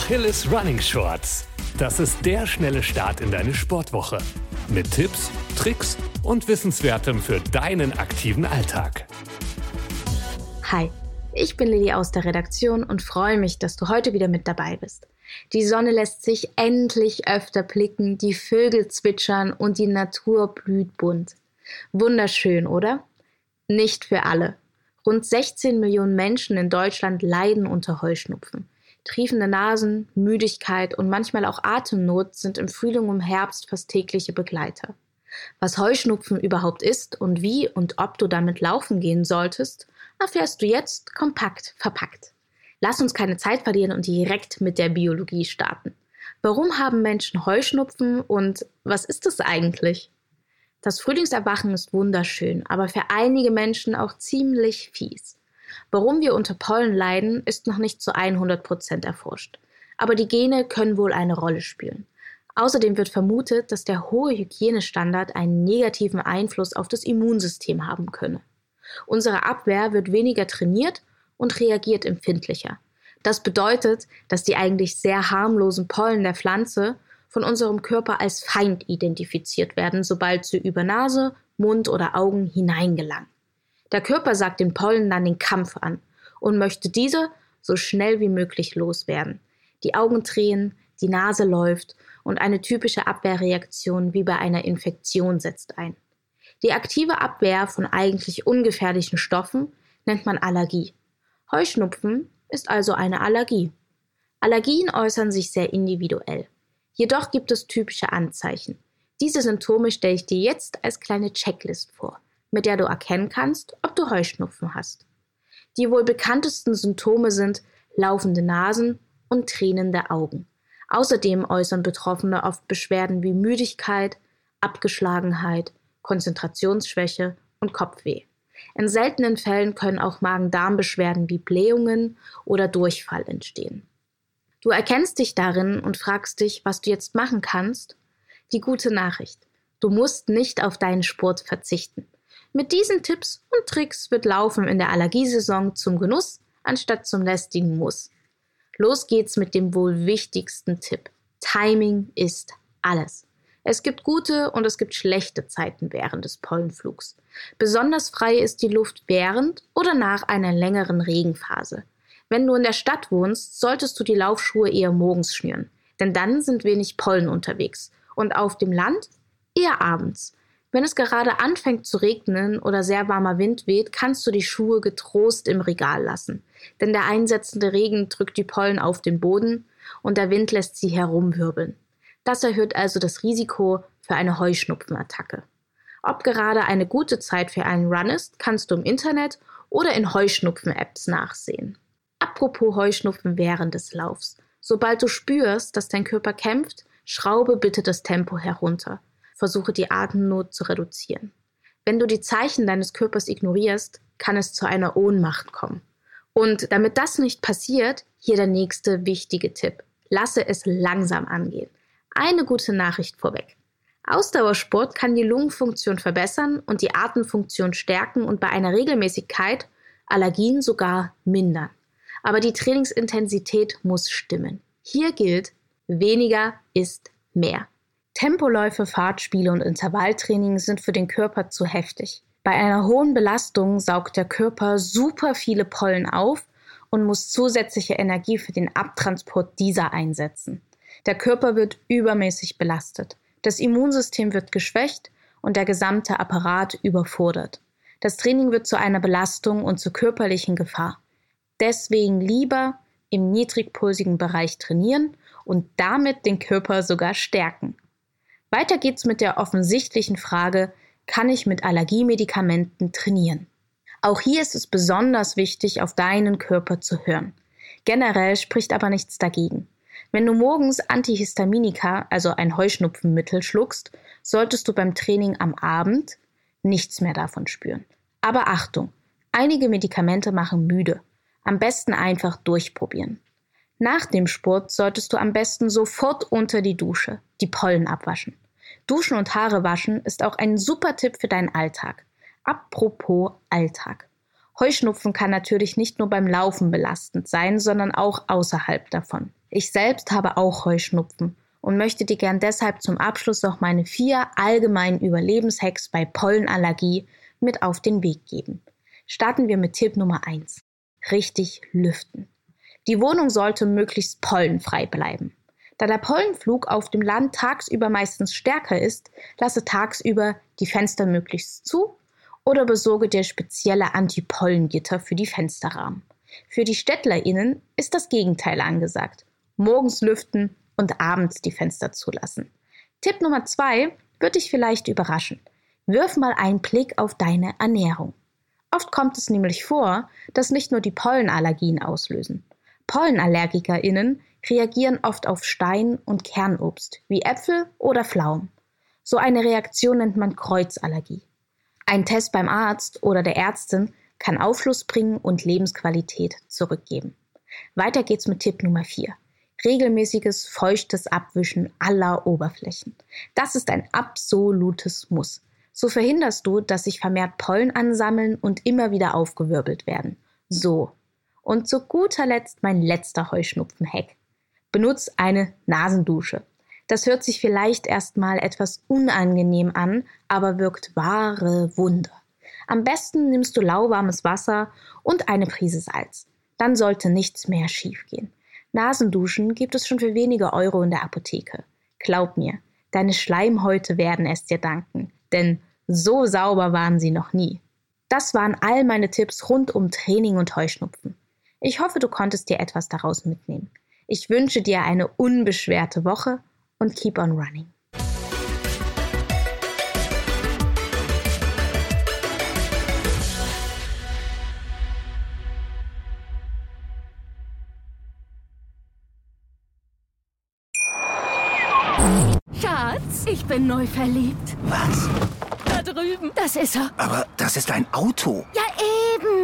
Achilles Running Shorts. Das ist der schnelle Start in deine Sportwoche. Mit Tipps, Tricks und Wissenswertem für deinen aktiven Alltag. Hi, ich bin Lilly aus der Redaktion und freue mich, dass du heute wieder mit dabei bist. Die Sonne lässt sich endlich öfter blicken, die Vögel zwitschern und die Natur blüht bunt. Wunderschön, oder? Nicht für alle. Rund 16 Millionen Menschen in Deutschland leiden unter Heuschnupfen. Triefende Nasen, Müdigkeit und manchmal auch Atemnot sind im Frühling und Herbst fast tägliche Begleiter. Was Heuschnupfen überhaupt ist und wie und ob du damit laufen gehen solltest, erfährst du jetzt kompakt verpackt. Lass uns keine Zeit verlieren und direkt mit der Biologie starten. Warum haben Menschen Heuschnupfen und was ist es eigentlich? Das Frühlingserwachen ist wunderschön, aber für einige Menschen auch ziemlich fies. Warum wir unter Pollen leiden, ist noch nicht zu 100 Prozent erforscht. Aber die Gene können wohl eine Rolle spielen. Außerdem wird vermutet, dass der hohe Hygienestandard einen negativen Einfluss auf das Immunsystem haben könne. Unsere Abwehr wird weniger trainiert und reagiert empfindlicher. Das bedeutet, dass die eigentlich sehr harmlosen Pollen der Pflanze von unserem Körper als Feind identifiziert werden, sobald sie über Nase, Mund oder Augen hineingelangen. Der Körper sagt den Pollen dann den Kampf an und möchte diese so schnell wie möglich loswerden. Die Augen drehen, die Nase läuft und eine typische Abwehrreaktion wie bei einer Infektion setzt ein. Die aktive Abwehr von eigentlich ungefährlichen Stoffen nennt man Allergie. Heuschnupfen ist also eine Allergie. Allergien äußern sich sehr individuell. Jedoch gibt es typische Anzeichen. Diese Symptome stelle ich dir jetzt als kleine Checklist vor mit der du erkennen kannst, ob du Heuschnupfen hast. Die wohl bekanntesten Symptome sind laufende Nasen und tränende Augen. Außerdem äußern Betroffene oft Beschwerden wie Müdigkeit, Abgeschlagenheit, Konzentrationsschwäche und Kopfweh. In seltenen Fällen können auch Magen-Darm-Beschwerden wie Blähungen oder Durchfall entstehen. Du erkennst dich darin und fragst dich, was du jetzt machen kannst? Die gute Nachricht. Du musst nicht auf deinen Sport verzichten. Mit diesen Tipps und Tricks wird Laufen in der Allergiesaison zum Genuss anstatt zum lästigen Muss. Los geht's mit dem wohl wichtigsten Tipp. Timing ist alles. Es gibt gute und es gibt schlechte Zeiten während des Pollenflugs. Besonders frei ist die Luft während oder nach einer längeren Regenphase. Wenn du in der Stadt wohnst, solltest du die Laufschuhe eher morgens schnüren, denn dann sind wenig Pollen unterwegs und auf dem Land eher abends. Wenn es gerade anfängt zu regnen oder sehr warmer Wind weht, kannst du die Schuhe getrost im Regal lassen, denn der einsetzende Regen drückt die Pollen auf den Boden und der Wind lässt sie herumwirbeln. Das erhöht also das Risiko für eine Heuschnupfenattacke. Ob gerade eine gute Zeit für einen Run ist, kannst du im Internet oder in Heuschnupfen-Apps nachsehen. Apropos Heuschnupfen während des Laufs. Sobald du spürst, dass dein Körper kämpft, schraube bitte das Tempo herunter versuche die Atemnot zu reduzieren. Wenn du die Zeichen deines Körpers ignorierst, kann es zu einer Ohnmacht kommen. Und damit das nicht passiert, hier der nächste wichtige Tipp. Lasse es langsam angehen. Eine gute Nachricht vorweg. Ausdauersport kann die Lungenfunktion verbessern und die Atemfunktion stärken und bei einer Regelmäßigkeit Allergien sogar mindern. Aber die Trainingsintensität muss stimmen. Hier gilt, weniger ist mehr. Tempoläufe, Fahrtspiele und Intervalltraining sind für den Körper zu heftig. Bei einer hohen Belastung saugt der Körper super viele Pollen auf und muss zusätzliche Energie für den Abtransport dieser einsetzen. Der Körper wird übermäßig belastet. Das Immunsystem wird geschwächt und der gesamte Apparat überfordert. Das Training wird zu einer Belastung und zur körperlichen Gefahr. Deswegen lieber im niedrigpulsigen Bereich trainieren und damit den Körper sogar stärken. Weiter geht's mit der offensichtlichen Frage, kann ich mit Allergiemedikamenten trainieren? Auch hier ist es besonders wichtig, auf deinen Körper zu hören. Generell spricht aber nichts dagegen. Wenn du morgens Antihistaminika, also ein Heuschnupfenmittel, schluckst, solltest du beim Training am Abend nichts mehr davon spüren. Aber Achtung, einige Medikamente machen müde. Am besten einfach durchprobieren. Nach dem Sport solltest du am besten sofort unter die Dusche die Pollen abwaschen. Duschen und Haare waschen ist auch ein super Tipp für deinen Alltag. Apropos Alltag. Heuschnupfen kann natürlich nicht nur beim Laufen belastend sein, sondern auch außerhalb davon. Ich selbst habe auch Heuschnupfen und möchte dir gern deshalb zum Abschluss noch meine vier allgemeinen Überlebenshacks bei Pollenallergie mit auf den Weg geben. Starten wir mit Tipp Nummer 1. Richtig lüften. Die Wohnung sollte möglichst pollenfrei bleiben. Da der Pollenflug auf dem Land tagsüber meistens stärker ist, lasse tagsüber die Fenster möglichst zu oder besorge dir spezielle Anti-Pollengitter für die Fensterrahmen. Für die StädtlerInnen ist das Gegenteil angesagt. Morgens lüften und abends die Fenster zulassen. Tipp Nummer zwei wird dich vielleicht überraschen. Wirf mal einen Blick auf deine Ernährung. Oft kommt es nämlich vor, dass nicht nur die Pollenallergien auslösen. PollenallergikerInnen reagieren oft auf Stein- und Kernobst, wie Äpfel oder Pflaumen. So eine Reaktion nennt man Kreuzallergie. Ein Test beim Arzt oder der Ärztin kann Aufschluss bringen und Lebensqualität zurückgeben. Weiter geht's mit Tipp Nummer 4. Regelmäßiges, feuchtes Abwischen aller Oberflächen. Das ist ein absolutes Muss. So verhinderst du, dass sich vermehrt Pollen ansammeln und immer wieder aufgewirbelt werden. So. Und zu guter Letzt mein letzter Heuschnupfen-Hack. Benutz eine Nasendusche. Das hört sich vielleicht erstmal etwas unangenehm an, aber wirkt wahre Wunder. Am besten nimmst du lauwarmes Wasser und eine Prise Salz. Dann sollte nichts mehr schiefgehen. Nasenduschen gibt es schon für wenige Euro in der Apotheke. Glaub mir, deine Schleimhäute werden es dir danken, denn so sauber waren sie noch nie. Das waren all meine Tipps rund um Training und Heuschnupfen. Ich hoffe, du konntest dir etwas daraus mitnehmen. Ich wünsche dir eine unbeschwerte Woche und keep on running. Schatz, ich bin neu verliebt. Was? Da drüben. Das ist er. Aber das ist ein Auto. Ja,